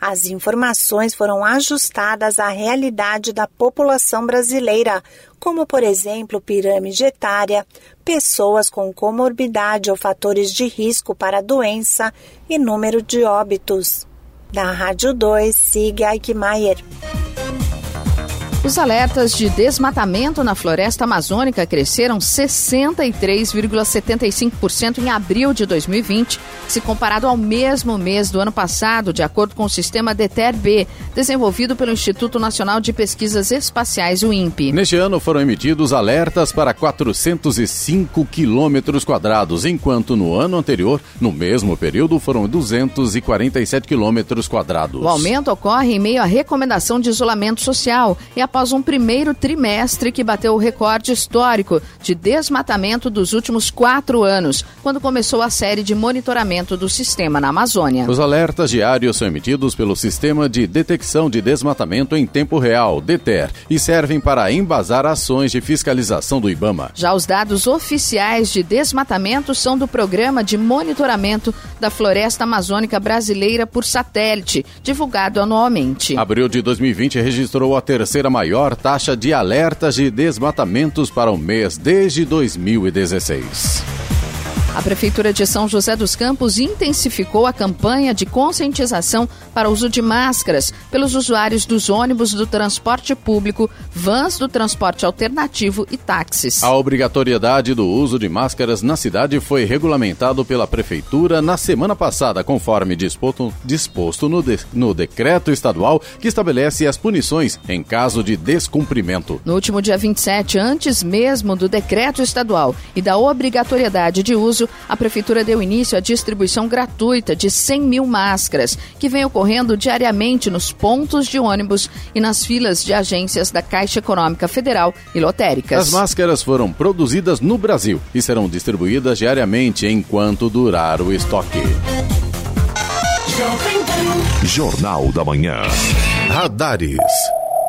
Speaker 10: As informações foram ajustadas à realidade da população brasileira, como, por exemplo, pirâmide etária, pessoas com comorbidade ou fatores de risco para a doença e número de óbitos. Da Rádio 2, siga Eichmeier.
Speaker 2: Os alertas de desmatamento na floresta amazônica cresceram 63,75% em abril de 2020, se comparado ao mesmo mês do ano passado, de acordo com o sistema DETER-B, desenvolvido pelo Instituto Nacional de Pesquisas Espaciais, o INPE.
Speaker 1: Neste ano foram emitidos alertas para 405 quilômetros quadrados, enquanto no ano anterior, no mesmo período, foram 247 quilômetros quadrados.
Speaker 2: O aumento ocorre em meio à recomendação de isolamento social e após após um primeiro trimestre que bateu o recorde histórico de desmatamento dos últimos quatro anos, quando começou a série de monitoramento do sistema na Amazônia.
Speaker 1: Os alertas diários são emitidos pelo Sistema de Detecção de Desmatamento em Tempo Real, DETER, e servem para embasar ações de fiscalização do IBAMA.
Speaker 2: Já os dados oficiais de desmatamento são do Programa de Monitoramento da Floresta Amazônica Brasileira por satélite, divulgado anualmente.
Speaker 1: Abril de 2020 registrou a terceira maior taxa de alertas de desmatamentos para o mês desde 2016.
Speaker 2: A Prefeitura de São José dos Campos intensificou a campanha de conscientização para o uso de máscaras pelos usuários dos ônibus do transporte público, vans do transporte alternativo e táxis.
Speaker 1: A obrigatoriedade do uso de máscaras na cidade foi regulamentado pela Prefeitura na semana passada, conforme disposto, disposto no, de, no decreto estadual que estabelece as punições em caso de descumprimento.
Speaker 2: No último dia 27, antes mesmo do decreto estadual e da obrigatoriedade de uso, a Prefeitura deu início à distribuição gratuita de 100 mil máscaras, que vem ocorrendo diariamente nos pontos de ônibus e nas filas de agências da Caixa Econômica Federal e lotéricas.
Speaker 1: As máscaras foram produzidas no Brasil e serão distribuídas diariamente enquanto durar o estoque.
Speaker 6: Jornal da Manhã.
Speaker 1: Radares.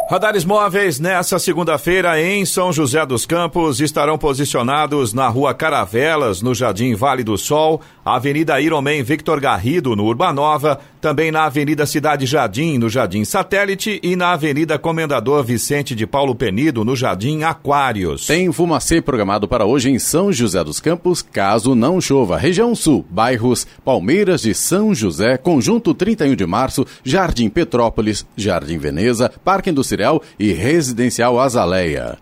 Speaker 3: Radares móveis nessa segunda-feira em São José dos Campos estarão posicionados na Rua Caravelas, no Jardim Vale do Sol, Avenida Ironman Victor Garrido, no Urbanova, também na Avenida Cidade Jardim, no Jardim Satélite e na Avenida Comendador Vicente de Paulo Penido, no Jardim Aquários.
Speaker 1: Tem fumacê programado para hoje em São José dos Campos, caso não chova. Região Sul, bairros Palmeiras de São José, Conjunto 31 de Março, Jardim Petrópolis, Jardim Veneza, Parque Industrial e Residencial Azaleia.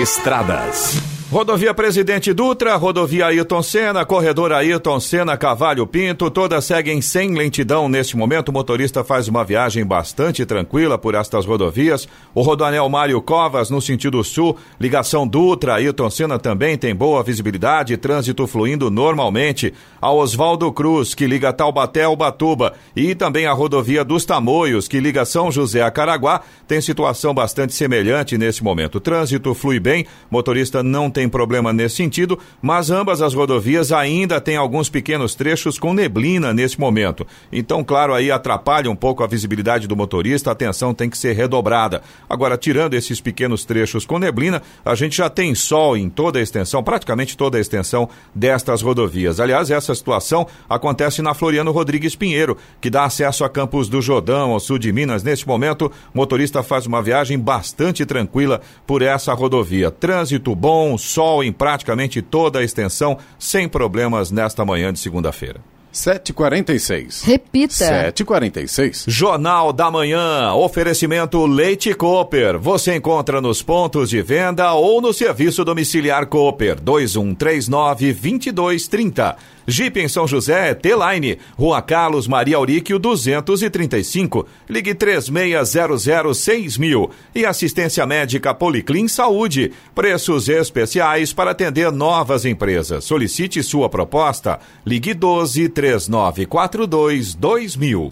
Speaker 3: Estradas. Rodovia Presidente Dutra, rodovia Ailton Senna, corredor Ailton Senna, Cavalho Pinto, todas seguem sem lentidão neste momento. O motorista faz uma viagem bastante tranquila por estas rodovias. O Rodoanel Mário Covas, no sentido sul, ligação Dutra, Ailton Senna também tem boa visibilidade, trânsito fluindo normalmente. A Oswaldo Cruz, que liga Taubaté ao Batuba, e também a rodovia dos Tamoios, que liga São José a Caraguá, tem situação bastante semelhante nesse momento. O trânsito flui bem, motorista não tem tem problema nesse sentido, mas ambas as rodovias ainda têm alguns pequenos trechos com neblina nesse momento. Então, claro, aí atrapalha um pouco a visibilidade do motorista, a atenção tem que ser redobrada. Agora, tirando esses pequenos trechos com neblina, a gente já tem sol em toda a extensão, praticamente toda a extensão destas rodovias. Aliás, essa situação acontece na Floriano Rodrigues Pinheiro, que dá acesso a Campos do Jordão, ao sul de Minas. Neste momento, o motorista faz uma viagem bastante tranquila por essa rodovia. Trânsito bom, sol em praticamente toda a extensão, sem problemas nesta manhã de segunda-feira.
Speaker 1: 7h46.
Speaker 2: Repita.
Speaker 1: 7h46.
Speaker 3: Jornal da Manhã. Oferecimento Leite Cooper. Você encontra nos pontos de venda ou no serviço domiciliar Cooper. 2139 2230. Jeep em São José, T-Line, Rua Carlos Maria Auríquio 235. Ligue 36006000. E assistência médica Policlin Saúde. Preços especiais para atender novas empresas. Solicite sua proposta. Ligue 12 3942 2000.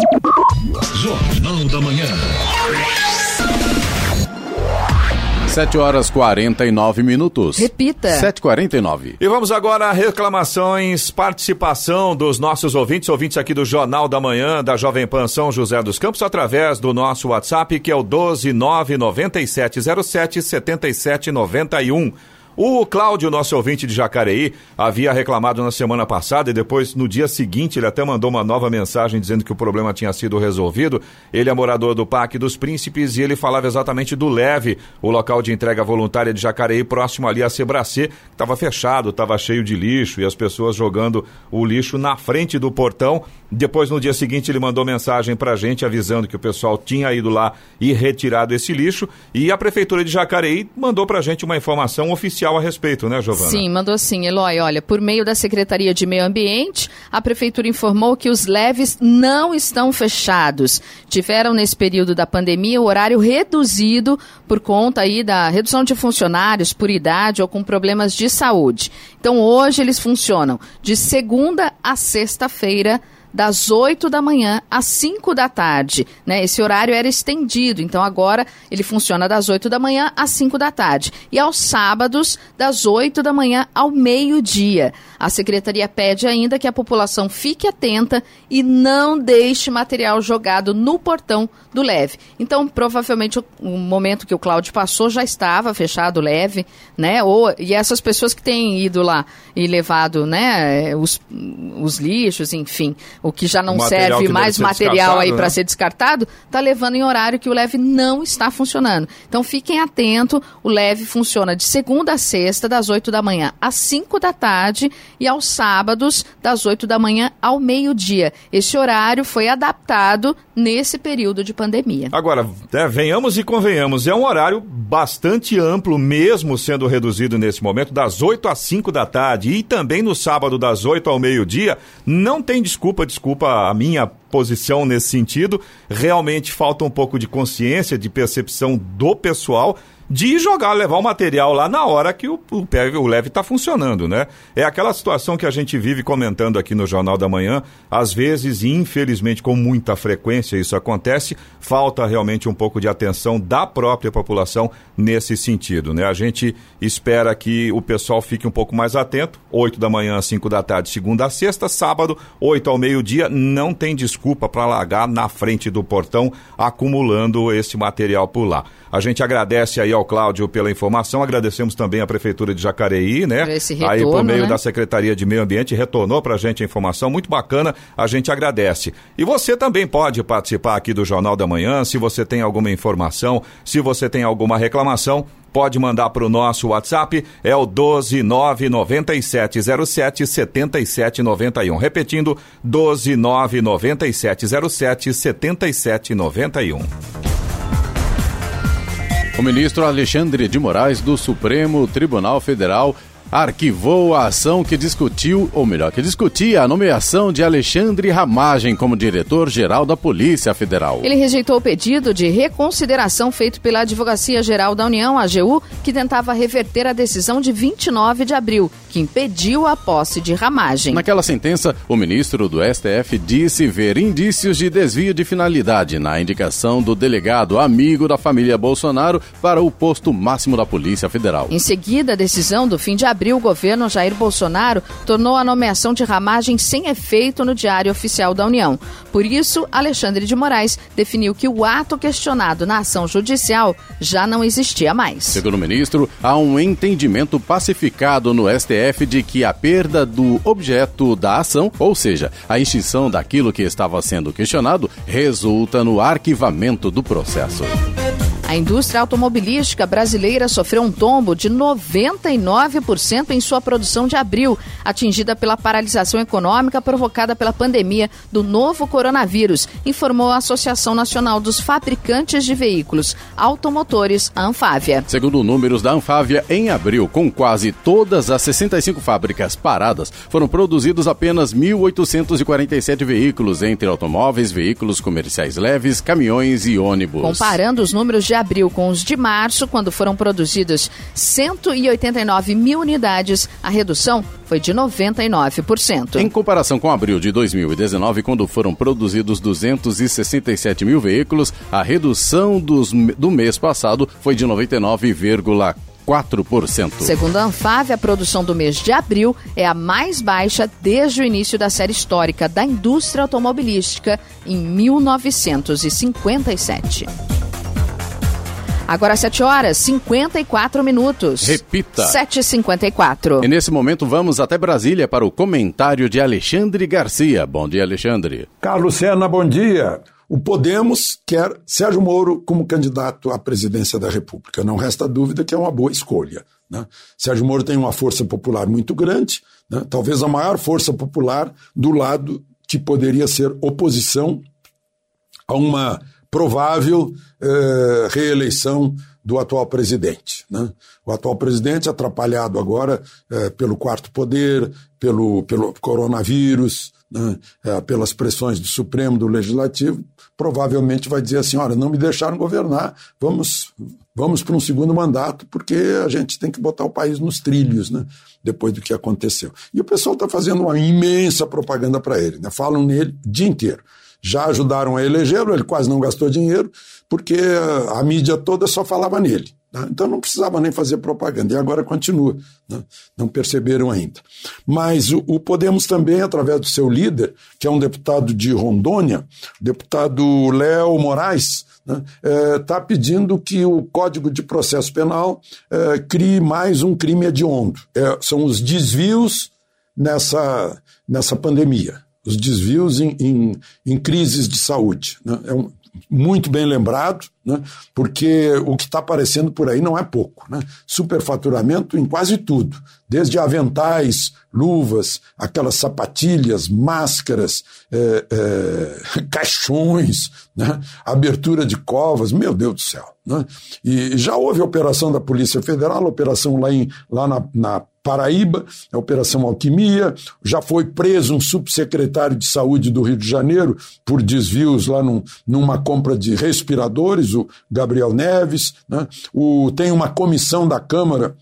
Speaker 6: Jornal da Manhã.
Speaker 1: 7 horas 49 minutos.
Speaker 2: Repita.
Speaker 1: 7h49.
Speaker 3: E vamos agora a reclamações, participação dos nossos ouvintes, ouvintes aqui do Jornal da Manhã, da Jovem Pan São José dos Campos, através do nosso WhatsApp, que é o 1299707 7791. O Cláudio, nosso ouvinte de Jacareí, havia reclamado na semana passada e depois, no dia seguinte, ele até mandou uma nova mensagem dizendo que o problema tinha sido resolvido. Ele é morador do Parque dos Príncipes e ele falava exatamente do Leve, o local de entrega voluntária de Jacareí, próximo ali a Sebracê, que estava fechado, estava cheio de lixo e as pessoas jogando o lixo na frente do portão. Depois, no dia seguinte, ele mandou mensagem para a gente avisando que o pessoal tinha ido lá e retirado esse lixo. E a Prefeitura de Jacareí mandou para a gente uma informação oficial a respeito, né, Giovana?
Speaker 2: Sim, mandou sim, Eloy. Olha, por meio da Secretaria de Meio Ambiente, a Prefeitura informou que os leves não estão fechados. Tiveram, nesse período da pandemia, o horário reduzido por conta aí da redução de funcionários por idade ou com problemas de saúde. Então, hoje eles funcionam de segunda a sexta-feira das 8 da manhã às 5 da tarde. Né? Esse horário era estendido, então agora ele funciona das 8 da manhã às 5 da tarde. E aos sábados, das 8 da manhã ao meio-dia. A secretaria pede ainda que a população fique atenta e não deixe material jogado no portão do leve. Então, provavelmente, o, momento que o Cláudio passou já estava fechado o leve, né? Ou, e essas pessoas que têm ido lá e levado né, os, os lixos, enfim, o que já não serve mais material aí né? para ser descartado, está levando em horário que o leve não está funcionando. Então fiquem atentos, o leve funciona de segunda a sexta, das 8 da manhã às 5 da tarde e aos sábados, das 8 da manhã ao meio-dia. Esse horário foi adaptado nesse período de pandemia.
Speaker 3: Agora, é, venhamos e convenhamos, é um horário bastante amplo, mesmo sendo reduzido nesse momento, das 8 às 5 da tarde e também no sábado, das 8 ao meio-dia. Não tem desculpa, desculpa a minha posição nesse sentido. Realmente falta um pouco de consciência, de percepção do pessoal de jogar, levar o material lá na hora que o, o, o leve está funcionando, né? É aquela situação que a gente vive comentando aqui no Jornal da Manhã, às vezes, infelizmente, com muita frequência isso acontece, falta realmente um pouco de atenção da própria população nesse sentido, né? A gente espera que o pessoal fique um pouco mais atento, 8 da manhã às 5 da tarde, segunda a sexta, sábado, 8 ao meio-dia, não tem desculpa para largar na frente do portão acumulando esse material por lá. A gente agradece aí ao Cláudio pela informação, agradecemos também à Prefeitura de Jacareí, né?
Speaker 2: Retorno,
Speaker 3: aí por meio
Speaker 2: né?
Speaker 3: da Secretaria de Meio Ambiente retornou para a gente a informação, muito bacana, a gente agradece. E você também pode participar aqui do Jornal da Manhã, se você tem alguma informação, se você tem alguma reclamação, pode mandar para o nosso WhatsApp, é o 1299707 7791. Repetindo, 1299707 7791.
Speaker 1: O ministro Alexandre de Moraes, do Supremo Tribunal Federal, arquivou a ação que discutiu, ou melhor, que discutia a nomeação de Alexandre Ramagem como diretor-geral da Polícia Federal.
Speaker 2: Ele rejeitou o pedido de reconsideração feito pela Advocacia Geral da União, AGU, que tentava reverter a decisão de 29 de abril, que impediu a posse de Ramagem.
Speaker 1: Naquela sentença, o ministro do STF disse ver indícios de desvio de finalidade na indicação do delegado amigo da família Bolsonaro para o posto máximo da Polícia Federal.
Speaker 2: Em seguida, a decisão do fim de abril abril, o governo Jair Bolsonaro tornou a nomeação de Ramagem sem efeito no Diário Oficial da União. Por isso, Alexandre de Moraes definiu que o ato questionado na ação judicial já não existia mais.
Speaker 1: Segundo o ministro, há um entendimento pacificado no STF de que a perda do objeto da ação, ou seja, a extinção daquilo que estava sendo questionado, resulta no arquivamento do processo.
Speaker 2: A indústria automobilística brasileira sofreu um tombo de 99% em sua produção de abril, atingida pela paralisação econômica provocada pela pandemia do novo coronavírus, informou a Associação Nacional dos Fabricantes de Veículos Automotores, a Anfávia.
Speaker 1: Segundo números da Anfávia, em abril, com quase todas as 65 fábricas paradas, foram produzidos apenas 1.847 veículos, entre automóveis, veículos comerciais leves, caminhões e ônibus.
Speaker 2: Comparando os números de abril com os de março, quando foram produzidos 189 mil unidades, a redução foi de 99%.
Speaker 1: Em comparação com abril de 2019, quando foram produzidos 267 mil veículos, a redução dos, do mês passado foi de 99,4%. 4%.
Speaker 2: Segundo a Anfávia, a produção do mês de abril é a mais baixa desde o início da série histórica da indústria automobilística em 1957. Agora 7 horas 54 minutos.
Speaker 1: Repita.
Speaker 2: 7h54.
Speaker 1: E nesse momento vamos até Brasília para o comentário de Alexandre Garcia. Bom dia, Alexandre.
Speaker 4: Carlos Sena, bom dia. O Podemos quer Sérgio Moro como candidato à presidência da República. Não resta dúvida que é uma boa escolha. Né? Sérgio Moro tem uma força popular muito grande, né? talvez a maior força popular do lado que poderia ser oposição a uma provável eh, reeleição do atual presidente. Né? O atual presidente, atrapalhado agora eh, pelo quarto poder, pelo, pelo coronavírus, né? eh, pelas pressões do Supremo, do Legislativo, provavelmente vai dizer assim: olha, não me deixaram governar, vamos, vamos para um segundo mandato, porque a gente tem que botar o país nos trilhos, né? depois do que aconteceu. E o pessoal está fazendo uma imensa propaganda para ele, né? falam nele o dia inteiro já ajudaram a elegê-lo, ele quase não gastou dinheiro, porque a mídia toda só falava nele. Né? Então não precisava nem fazer propaganda, e agora continua. Né? Não perceberam ainda. Mas o, Podemos também, através do seu líder, que é um deputado de Rondônia, deputado Léo Moraes, está né? é, tá pedindo que o Código de Processo Penal é, crie mais um crime hediondo. É, são os desvios nessa, nessa pandemia os desvios em, em, em crises de saúde. Né? É um, muito bem lembrado, né? porque o que está aparecendo por aí não é pouco. Né? Superfaturamento em quase tudo, desde aventais, luvas, aquelas sapatilhas, máscaras, é, é, caixões, né? abertura de covas, meu Deus do céu. Né? E já houve operação da Polícia Federal, operação lá, em, lá na, na Paraíba, a Operação Alquimia, já foi preso um subsecretário de saúde do Rio de Janeiro por desvios lá num, numa compra de respiradores, o Gabriel Neves, né? o, tem uma comissão da Câmara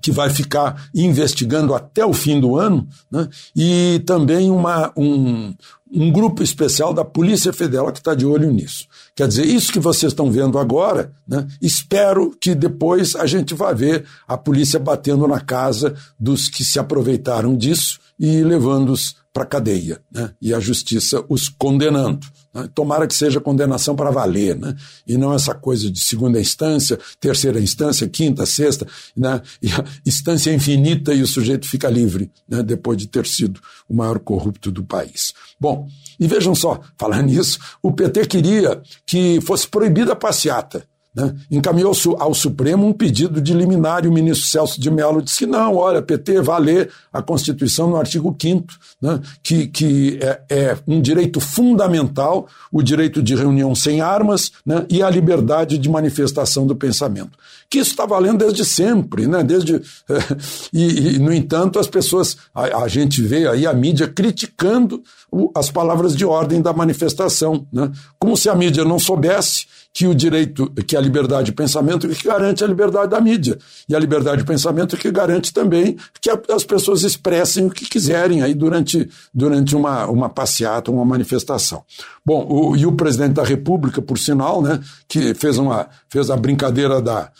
Speaker 4: que vai ficar investigando até o fim do ano, né? e também uma, um, um grupo especial da Polícia Federal que está de olho nisso. Quer dizer, isso que vocês estão vendo agora, né, espero que depois a gente vá ver a polícia batendo na casa dos que se aproveitaram disso e levando-os para a cadeia, né, e a justiça os condenando. Né? Tomara que seja condenação para valer, né? e não essa coisa de segunda instância, terceira instância, quinta, sexta, né? e a instância infinita e o sujeito fica livre né? depois de ter sido o maior corrupto do país. Bom, e vejam só, falando nisso, o PT queria que fosse proibida a passeata. Né? Encaminhou ao Supremo um pedido de liminar e o ministro Celso de Mello disse que não, olha, PT vai ler a Constituição no artigo 5 né? que, que é, é, um direito fundamental, o direito de reunião sem armas né? e a liberdade de manifestação do pensamento. Que isso está valendo desde sempre, né? desde, e, e, no entanto, as pessoas, a, a, gente vê aí a mídia criticando o, as palavras de ordem da manifestação, né? como se a mídia não soubesse que o direito, que a liberdade de pensamento que garante a liberdade da mídia. E a liberdade de pensamento que garante também que as pessoas expressem o que quiserem aí durante, durante uma, uma passeata, uma manifestação. Bom, o, e o presidente da República, por sinal, né, que fez, uma, fez a brincadeira da,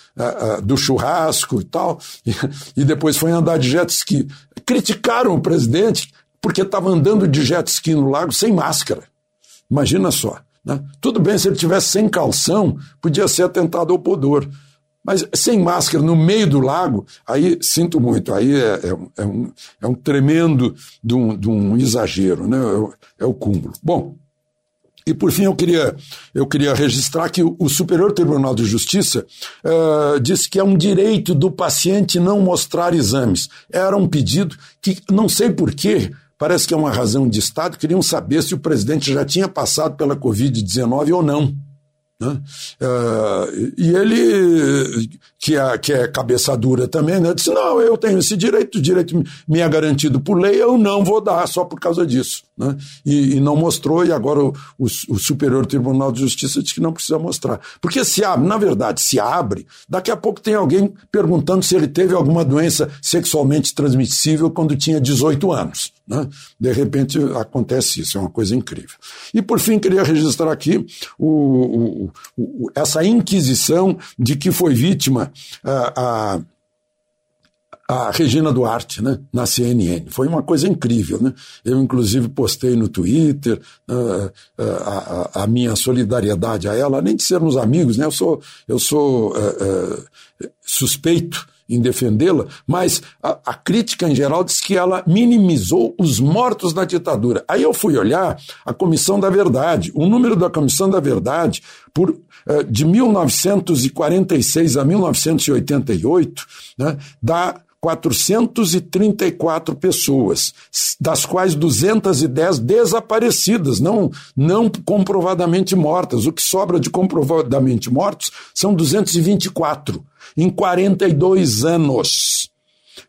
Speaker 4: do churrasco e tal, e, depois foi andar de jet ski. Criticaram o presidente porque estava andando de jet ski no lago sem máscara. Imagina só. Né? Tudo bem se ele tivesse sem calção, podia ser atentado ao pudor. Mas sem máscara no meio do lago, aí sinto muito, aí é, é, um, é um, é um tremendo de um, de um exagero, né? é, é o cúmulo. Bom, e por fim eu queria, eu queria registrar que o Superior Tribunal de Justiça uh, disse que é um direito do paciente não mostrar exames. Era um pedido que, não sei porquê, Parece que é uma razão de Estado. Queriam saber se o presidente já tinha passado pela Covid-19 ou não. Né? Uh, e ele, que é, que é cabeça dura também, né, disse: não, eu tenho esse direito, o direito me é garantido por lei, eu não vou dar só por causa disso. Né? E, e não mostrou, e agora o, o, o, Superior Tribunal de Justiça diz que não precisa mostrar. Porque se abre, na verdade, se abre, daqui a pouco tem alguém perguntando se ele teve alguma doença sexualmente transmissível quando tinha 18 anos. Né? De repente acontece isso, é uma coisa incrível. E por fim, queria registrar aqui o, essa inquisição de que foi vítima a, a a Regina Duarte, né, na CNN. Foi uma coisa incrível, né? Eu, inclusive, postei no Twitter uh, uh, a, a, minha solidariedade a ela, além de sermos amigos, né? Eu sou, eu sou uh, suspeito em defendê-la, mas a, a, crítica em geral diz que ela minimizou os mortos na ditadura. Aí eu fui olhar a Comissão da Verdade. O número da Comissão da Verdade, por, de 1946 a 1988, né, dá 434 pessoas, das quais 210 desaparecidas, não, não comprovadamente mortas. O que sobra de comprovadamente mortos são 224 em 42 anos.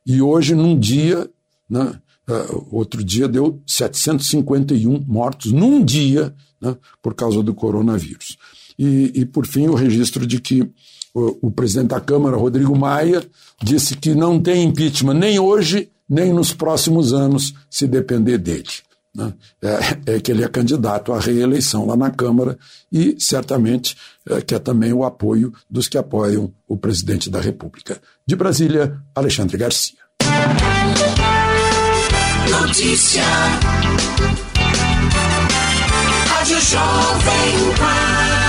Speaker 4: E hoje, num dia, né, uh, outro dia deu 751 mortos num dia né, por causa do coronavírus. E, e, por fim, o registro de que o, o presidente da Câmara, Rodrigo Maia, disse que não tem impeachment nem hoje, nem nos próximos anos, se depender dele. Né? É, é, que ele é candidato à reeleição lá na Câmara e certamente é, quer também o apoio dos que apoiam o presidente da República. De Brasília, Alexandre Garcia. Notícia.
Speaker 3: Rádio Jovem Pan.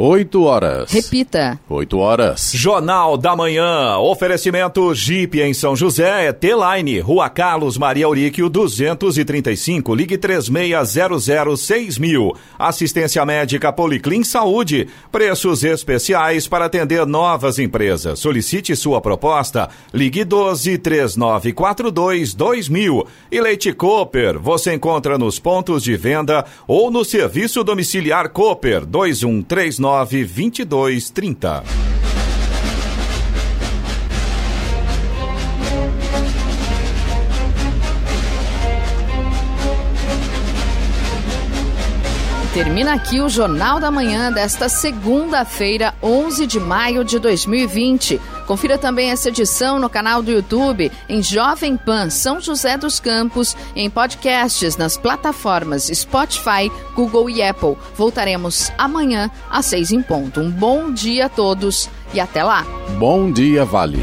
Speaker 3: 8 horas.
Speaker 2: Repita.
Speaker 3: 8 horas. Jornal da Manhã. Oferecimento Jeep em São José, T-Line, Rua Carlos Maria Auríquio, 235. Ligue 36006000. Assistência médica Policlin Saúde. Preços especiais para atender novas empresas. Solicite sua proposta. Ligue 12 3942 2000. E Leite Cooper. Você encontra nos pontos de venda ou no serviço domiciliar Cooper 2139 2230.
Speaker 2: Termina aqui o Jornal da Manhã desta segunda-feira, 11 de maio de 2020. Confira também essa edição no canal do YouTube, em Jovem Pan São José dos Campos, em podcasts nas plataformas Spotify, Google e Apple. Voltaremos amanhã às seis em ponto. Um bom dia a todos e até lá.
Speaker 1: Bom dia, Vale.